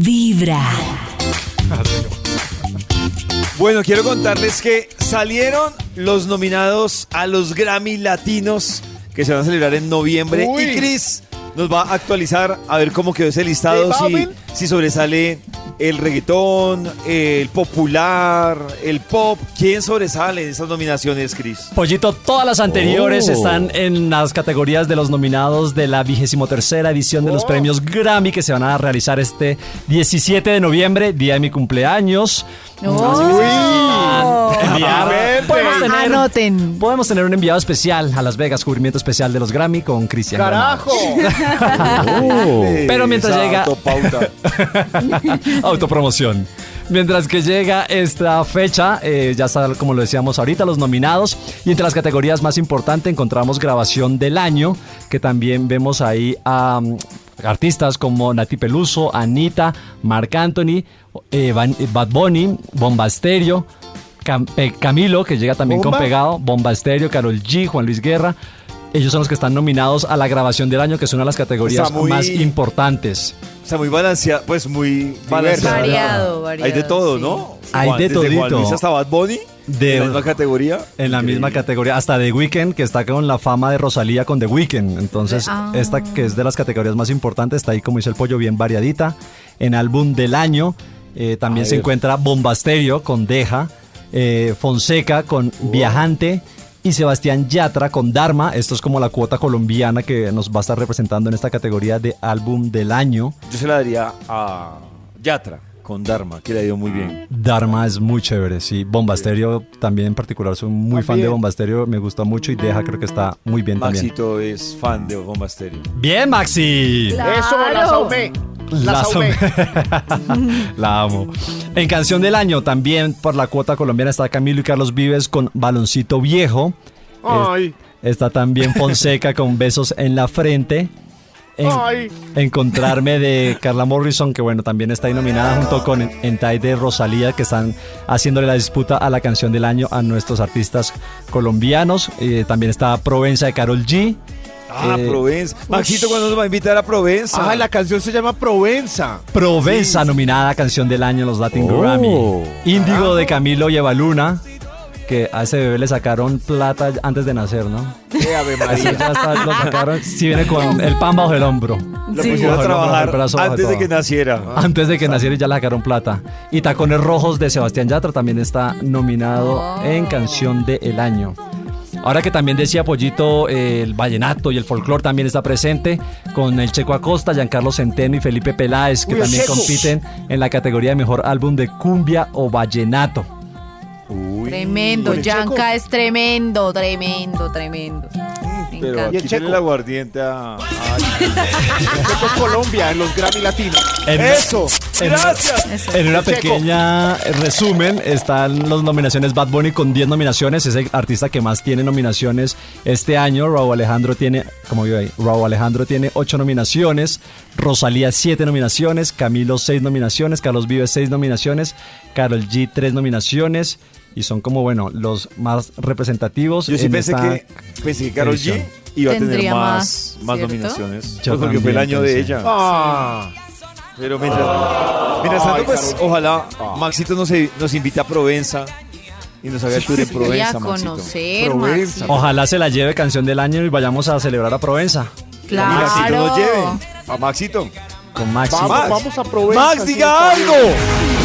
Vibra. Bueno, quiero contarles que salieron los nominados a los Grammy Latinos que se van a celebrar en noviembre. Uy. Y Chris nos va a actualizar a ver cómo quedó ese listado, ¿J si, si sobresale el reggaetón, el popular, el pop. ¿Quién sobresale en esas nominaciones, Chris? Pollito, todas las anteriores Oh. están en las categorías de los nominados de la vigésimo tercera edición de los Oh. premios Grammy que se van a realizar este 17 de noviembre, día de mi cumpleaños. Así que se necesitan enviar. Podemos tener, Anoten. podemos tener un enviado especial a Las Vegas, cubrimiento especial de los Grammy con Cristian. ¡Carajo! Pero mientras Esa llega- autopauta. Autopromoción. Mientras que llega esta fecha, eh, ya está, como lo decíamos ahorita, los nominados. Y entre las categorías más importantes encontramos grabación del año, que también vemos ahí a mm, artistas como Nati Peluso, Anita, Marc Anthony, eh, Van- eh, Bad Bunny, Bomba Estéreo, Cam- Pe- Camilo, que llega también ¿Bomba? con pegado, Bomba Estéreo, Carol G, Juan Luis Guerra. Ellos son los que están nominados a la grabación del año, que es una de las categorías muy- más importantes. O sea, muy balanceado, pues muy balanceado. Variado, variado, Hay de todo, sí. ¿no? Hay de desde Juan. Luis hasta Bad Bunny. De- en la misma categoría. En la misma categoría, hasta The Weeknd, que está con la fama de Rosalía con The Weeknd. Entonces, Ah. esta que es de las categorías más importantes, está ahí, como dice el pollo, bien variadita. En álbum del año, eh, también se encuentra Bombasterio con Deja, eh, Fonseca con Viajante y Sebastián Yatra con Dharma. Esto es como la cuota colombiana que nos va a estar representando en esta categoría de álbum del año. Yo se la daría a Yatra con Dharma, que le ha ido muy bien. Dharma es muy chévere, sí. Bombasterio también en particular, soy muy fan de. Bombasterio, me gusta mucho y Deja creo que está muy bien también. Maxito es fan de Bomba Estéreo. Bien, Maxi. Eso, la saumé. La La, amo. En canción del año, también por la cuota colombiana está Camilo y Carlos Vives con Baloncito Viejo. Ay, Está también Fonseca con Besos en la Frente. En-. Encontrarme de Carla Morrison, que bueno, también está ahí nominada junto con Entai de Rosalía, que están haciéndole la disputa a la canción del año a nuestros artistas colombianos. Eh, también está Provenza de Carol G. Ah, Eh, Provenza. Maxito, ¿cuándo nos va a invitar a Provenza? Ah, la canción se llama Provenza. Provenza Sí. nominada a canción del año en los Latin Oh. Grammy. Índigo de Camilo y Evaluna, que a ese bebé le sacaron plata antes de nacer, ¿no? Eh, Ave ya está, lo sacaron, sí viene con el pan bajo el hombro. Lo Sí. pusieron a trabajar brazo, bajo antes de que naciera. Antes de que naciera ya le sacaron plata. Y Tacones Rojos de Sebastián Yatra también está nominado Oh. en canción del año. Ahora que también decía Pollito, eh, el vallenato y el folclore también está presente con el Checo Acosta, Giancarlo Centeno y Felipe Peláez, que Uy, también compiten en la categoría de mejor álbum de cumbia o vallenato. Tremendo, Yanka es tremendo, tremendo, tremendo. Me Pero encanta. ¿Y el aquí Checo? tiene el aguardiente a... a- Esto es Colombia, en los Grammy Latinos. En- ¡Eso! en- ¡Gracias! Eso. En una Checo. pequeña resumen están las nominaciones Bad Bunny con 10 nominaciones, es el artista que más tiene nominaciones este año. Raúl Alejandro tiene, como vio ahí, Raúl Alejandro tiene 8 nominaciones, Rosalía 7 nominaciones, Camilo 6 nominaciones, Carlos Vives 6 nominaciones, Carol G 3 nominaciones y son como bueno, los más representativos Yo sí en pensé esta que, pensé que Karol G iba a tener más, más, nominaciones. Yo Pues porque fue el año de ella. Ah. Pero mientras, mientras tanto, pues ojalá Ah. Maxito nos, nos invita a Provenza y nos haga el tour en Y Provenza, a Maxito. conocer, Provenza. Maxi. Ojalá se la lleve canción del año y vayamos a celebrar a Provenza Y Maxito Claro. nos lleve. A Maxito. con Maxi. Vamos, Max. vamos a Provenza. Max, diga algo.